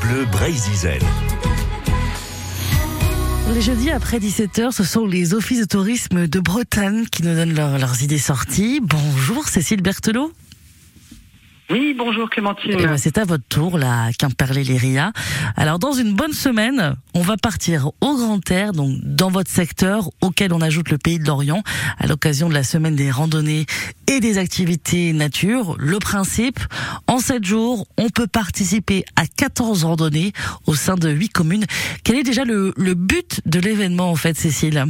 Bleu. Les jeudis après 17h, ce sont les offices de tourisme de Bretagne qui nous donnent leurs idées sorties. Bonjour Cécile Berthelot. Oui, bonjour Clémentine. Eh ben, c'est à votre tour, la Quimperlé-Léria. Alors, dans une bonne semaine, on va partir au Grand Air, donc dans votre secteur, auquel on ajoute le Pays de l'Orient, à l'occasion de la semaine des randonnées et des activités nature. Le principe, en 7 jours, on peut participer à 14 randonnées au sein de 8 communes. Quel est déjà le, le but de l'événement, en fait, Cécile?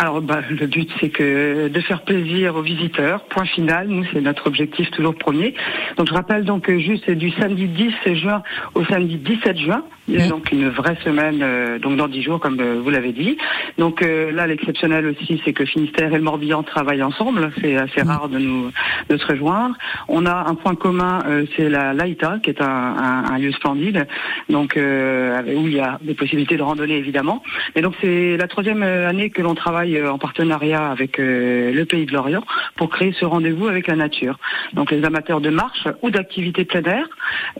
Alors bah, le but c'est que de faire plaisir aux visiteurs, point final, nous c'est notre objectif toujours premier. Donc je rappelle donc juste du samedi 10 juin au samedi 17 juin, donc une vraie semaine euh, donc dans 10 jours comme euh, vous l'avez dit. Donc euh, là l'exceptionnel aussi c'est que Finistère et le Morbihan travaillent ensemble, c'est assez rare de nous de se rejoindre. On a un point commun, c'est la Laïta qui est un, un, un lieu splendide, donc où il y a des possibilités de randonnée évidemment. Et donc c'est la troisième année que l'on travaille euh, en partenariat avec euh, le Pays de l'Orient pour créer ce rendez-vous avec la nature. Donc les amateurs de marche ou d'activités plein air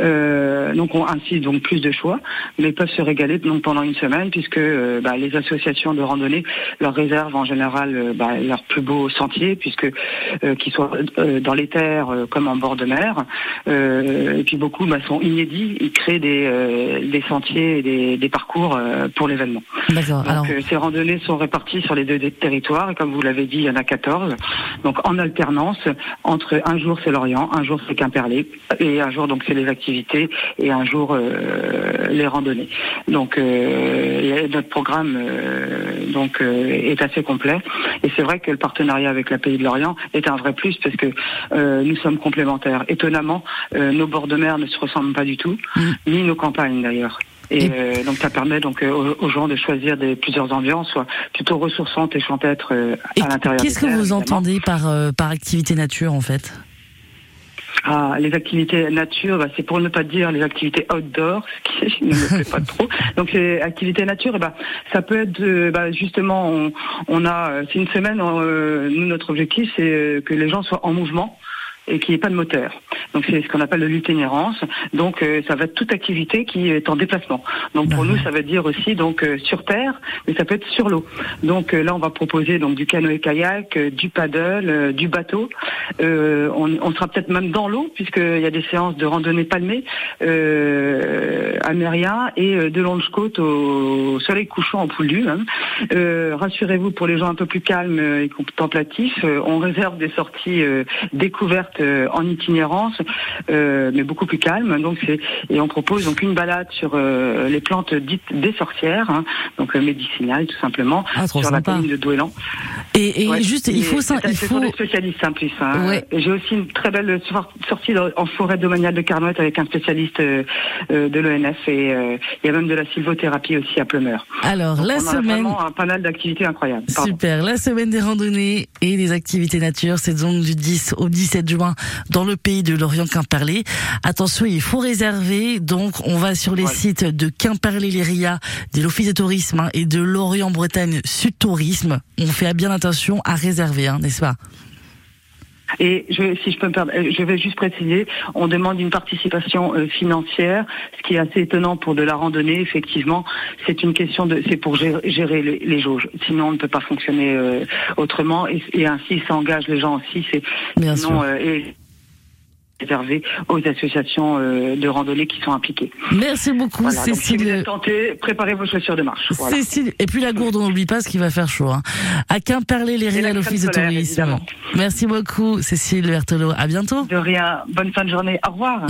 euh, donc ont ainsi donc plus de choix, mais peuvent se régaler donc pendant une semaine puisque euh, bah, les associations de randonnée leur réservent en général bah, leurs plus beaux sentiers puisque qu'ils soient dans les terres comme en bord de mer. et puis beaucoup bah, sont inédits, ils créent des, des sentiers et des, des parcours pour l'événement. D'accord. Donc ces randonnées sont réparties sur les deux des territoires. Et comme vous l'avez dit, il y en a 14. Donc en alternance, entre un jour c'est Lorient, un jour c'est Quimperlé, et un jour donc c'est les activités, et un jour euh, les randonnées. Donc euh, notre programme euh, donc est assez complet. Et c'est vrai que le partenariat avec la Pays de Lorient est un vrai plus parce que nous sommes complémentaires. Étonnamment, nos bords de mer ne se ressemblent pas du tout, mm. ni nos campagnes d'ailleurs. Et, euh, donc ça permet donc euh, aux, gens de choisir des plusieurs ambiances, soit plutôt ressourçantes et champêtres euh, à l'intérieur. Qu'est-ce que vous entendez par par activité nature en fait? Ah, les activités nature, bah, c'est pour ne pas dire les activités outdoor, ce qui ne me plaît pas trop. Donc les activités nature, ben, ça peut être bah, justement, on, on a, c'est une semaine. nous, notre objectif, c'est que les gens soient en mouvement et qu'il n'y ait pas de moteur. Donc c'est ce qu'on appelle de l'itinérance. Donc euh, ça va être toute activité qui est en déplacement. Donc pour nous ça veut dire aussi donc euh, sur terre, mais ça peut être sur l'eau. Donc euh, là on va proposer donc du canoë-kayak, du paddle, du bateau. On, on, sera peut-être même dans l'eau puisqu'il y a des séances de randonnée palmée amérien et de longe côte au soleil couchant en poulu. Hein. Rassurez-vous pour les gens un peu plus calmes et contemplatifs, on réserve des sorties découvertes en itinérance euh, mais beaucoup plus calme. Donc c'est et on propose donc une balade sur euh, les plantes dites des sorcières, hein, donc euh, médicinales tout simplement, ah, sur la commune de Douélan. Et, et juste, il faut ça, il faut. des spécialistes en plus. Hein. J'ai aussi une très belle sortie en forêt domaniale de Carnoët avec un spécialiste de l'ONF et il y a même de la sylvothérapie aussi à Pleumeur. Alors la on semaine. A vraiment un panel d'activités incroyables. Super. La semaine des randonnées et des activités nature, c'est donc du 10 au 17 juin dans le pays de Lorient Quimperlé. Attention, il faut réserver. Donc, on va sur les sites de Quimperlé-Léria, de l'Office de tourisme hein, et de Lorient-Bretagne Sud Tourisme. On fait bien attention à réserver, hein, n'est-ce pas? Et je, si je peux me permettre, euh, je vais juste préciser, on demande une participation euh, financière, ce qui est assez étonnant pour de la randonnée. Effectivement, c'est une question de, c'est pour gérer, les, jauges. Sinon, on ne peut pas fonctionner euh, autrement. Et, et, ainsi, ça engage les gens aussi. C'est Bien sûr. et, réservé aux associations euh, de randonnée qui sont impliquées. Merci beaucoup, Cécile. si préparez vos chaussures de marche. Cécile, et puis la gourde, on n'oublie pas ce qu'il va faire chaud. Hein. À Quimperlé, les réels l'Office de tourisme. Merci beaucoup, Cécile Berthelot. À bientôt. De rien. Bonne fin de journée. Au revoir.